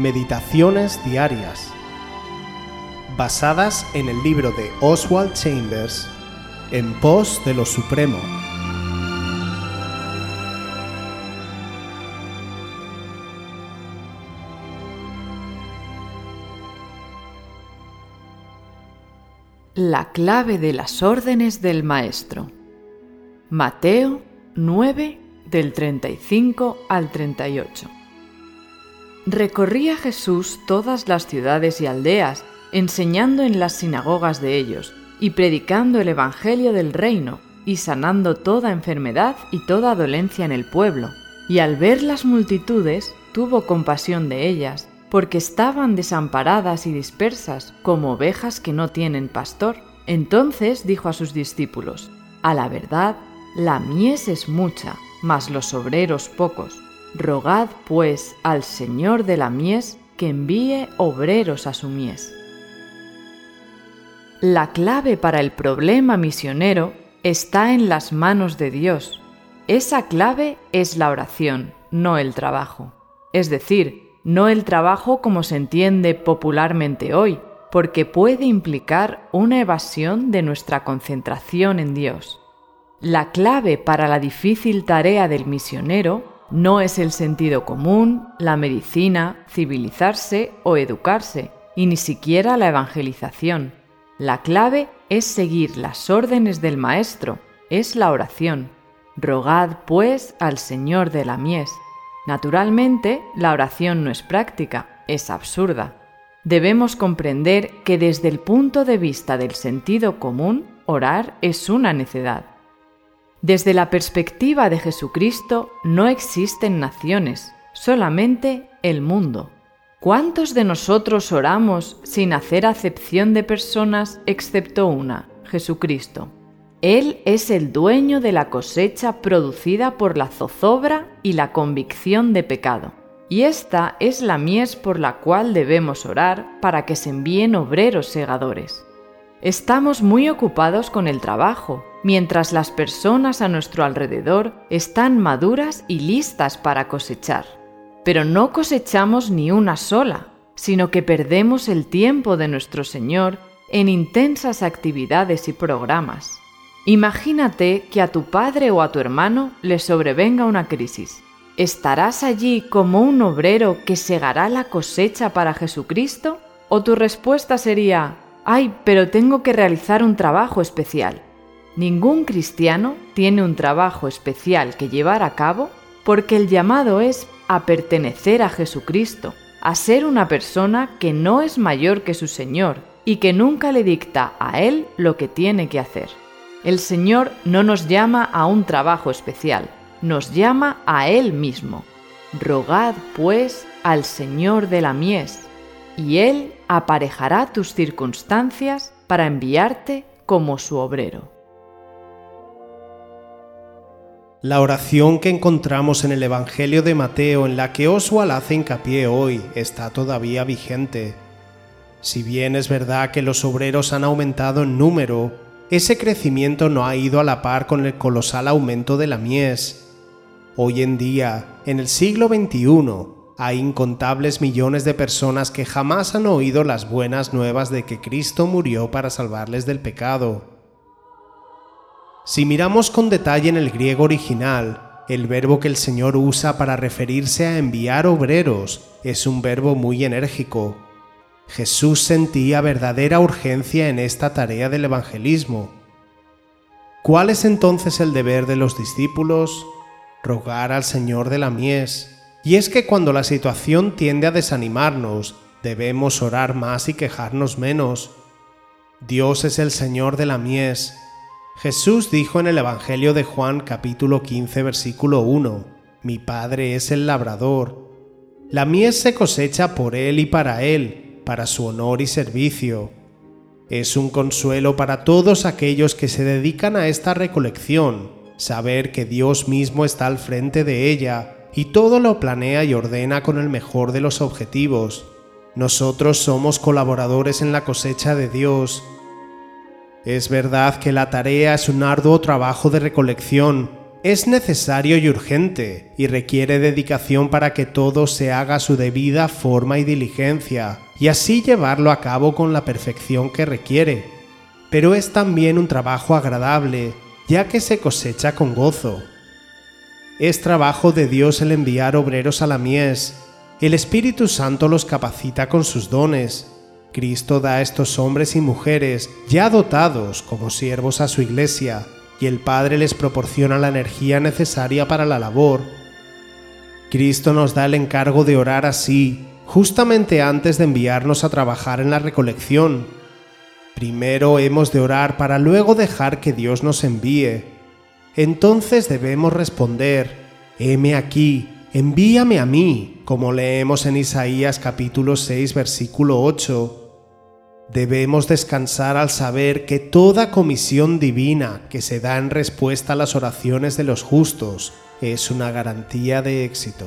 Meditaciones Diarias, basadas en el libro de Oswald Chambers, En pos de lo Supremo. La clave de las órdenes del Maestro. Mateo 9 del 35 al 38. Recorría Jesús todas las ciudades y aldeas, enseñando en las sinagogas de ellos, y predicando el Evangelio del reino, y sanando toda enfermedad y toda dolencia en el pueblo. Y al ver las multitudes, tuvo compasión de ellas, porque estaban desamparadas y dispersas, como ovejas que no tienen pastor. Entonces dijo a sus discípulos, A la verdad, la mies es mucha, mas los obreros pocos. Rogad, pues, al Señor de la mies que envíe obreros a su mies. La clave para el problema misionero está en las manos de Dios. Esa clave es la oración, no el trabajo. Es decir, no el trabajo como se entiende popularmente hoy, porque puede implicar una evasión de nuestra concentración en Dios. La clave para la difícil tarea del misionero no es el sentido común, la medicina, civilizarse o educarse, y ni siquiera la evangelización. La clave es seguir las órdenes del Maestro, es la oración. Rogad, pues, al Señor de la mies. Naturalmente, la oración no es práctica, es absurda. Debemos comprender que desde el punto de vista del sentido común, orar es una necedad. Desde la perspectiva de Jesucristo no existen naciones, solamente el mundo. ¿Cuántos de nosotros oramos sin hacer acepción de personas excepto una, Jesucristo? Él es el dueño de la cosecha producida por la zozobra y la convicción de pecado. Y esta es la mies por la cual debemos orar para que se envíen obreros segadores. Estamos muy ocupados con el trabajo, mientras las personas a nuestro alrededor están maduras y listas para cosechar. Pero no cosechamos ni una sola, sino que perdemos el tiempo de nuestro Señor en intensas actividades y programas. Imagínate que a tu padre o a tu hermano le sobrevenga una crisis. ¿Estarás allí como un obrero que segará la cosecha para Jesucristo? ¿O tu respuesta sería, ay, pero tengo que realizar un trabajo especial? Ningún cristiano tiene un trabajo especial que llevar a cabo porque el llamado es a pertenecer a Jesucristo, a ser una persona que no es mayor que su Señor y que nunca le dicta a Él lo que tiene que hacer. El Señor no nos llama a un trabajo especial, nos llama a Él mismo. Rogad, pues, al Señor de la mies, y Él aparejará tus circunstancias para enviarte como su obrero. La oración que encontramos en el Evangelio de Mateo en la que Oswald hace hincapié hoy está todavía vigente. Si bien es verdad que los obreros han aumentado en número, ese crecimiento no ha ido a la par con el colosal aumento de la mies. Hoy en día, en el siglo XXI, hay incontables millones de personas que jamás han oído las buenas nuevas de que Cristo murió para salvarles del pecado si miramos con detalle en el griego original, el verbo que el Señor usa para referirse a enviar obreros es un verbo muy enérgico. Jesús sentía verdadera urgencia en esta tarea del evangelismo. ¿Cuál es entonces el deber de los discípulos? Rogar al Señor de la mies. Y es que cuando la situación tiende a desanimarnos, debemos orar más y quejarnos menos. Dios es el Señor de la mies Jesús dijo en el Evangelio de Juan capítulo 15 versículo 1, Mi Padre es el labrador. La mies se cosecha por Él y para Él, para su honor y servicio. Es un consuelo para todos aquellos que se dedican a esta recolección, saber que Dios mismo está al frente de ella y todo lo planea y ordena con el mejor de los objetivos. Nosotros somos colaboradores en la cosecha de Dios es verdad que la tarea es un arduo trabajo de recolección, es necesario y urgente, y requiere dedicación para que todo se haga a su debida forma y diligencia, y así llevarlo a cabo con la perfección que requiere. Pero es también un trabajo agradable, ya que se cosecha con gozo. Es trabajo de Dios el enviar obreros a la mies. El Espíritu Santo los capacita con sus dones. Cristo da a estos hombres y mujeres ya dotados como siervos a su iglesia, y el Padre les proporciona la energía necesaria para la labor. Cristo nos da el encargo de orar así, justamente antes de enviarnos a trabajar en la recolección. Primero hemos de orar para luego dejar que Dios nos envíe entonces debemos responder, heme aquí, envíame a mí, como leemos en Isaías capítulo 6 versículo 8. Debemos descansar al saber que toda comisión divina que se da en respuesta a las oraciones de los justos es una garantía de éxito.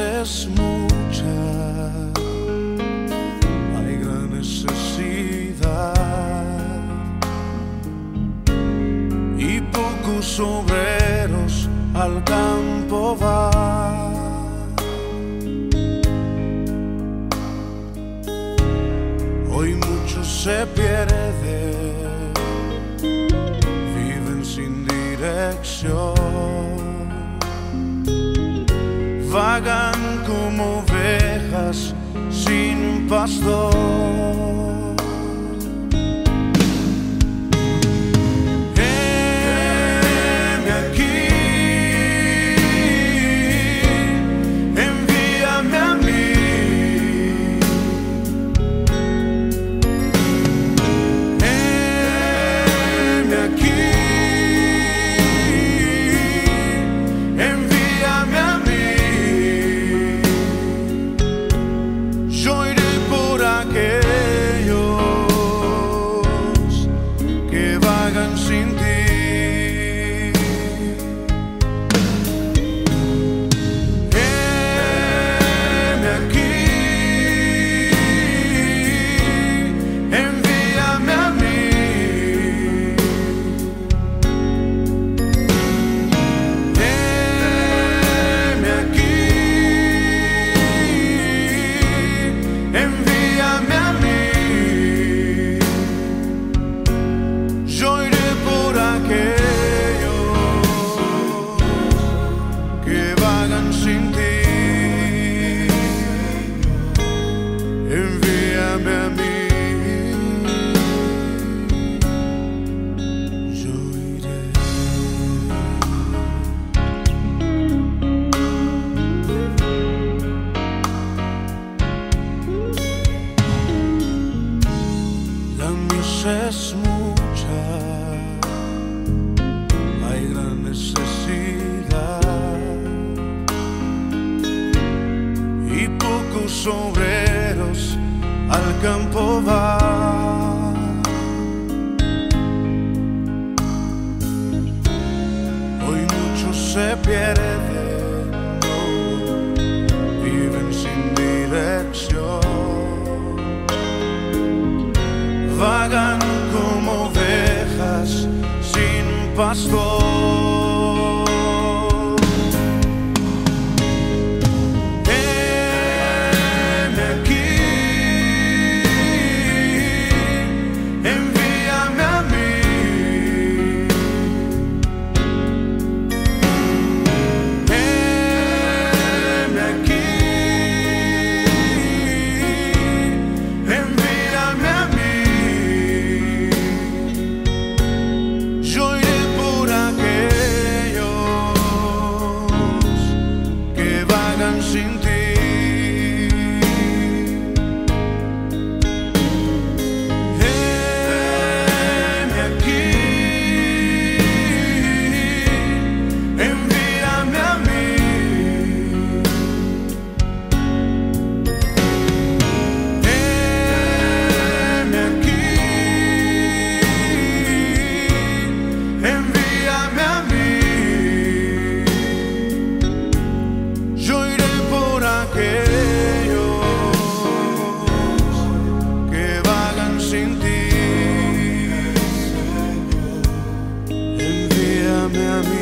es mucha, hay gran necesidad. Y pocos obreros al campo van. Hoy muchos se pierden, viven sin dirección. Vagan sin pocos obreros al campo van. Hoy muchos se pierden, viven sin dirección. vagan como ovejas sin pastor. hear me.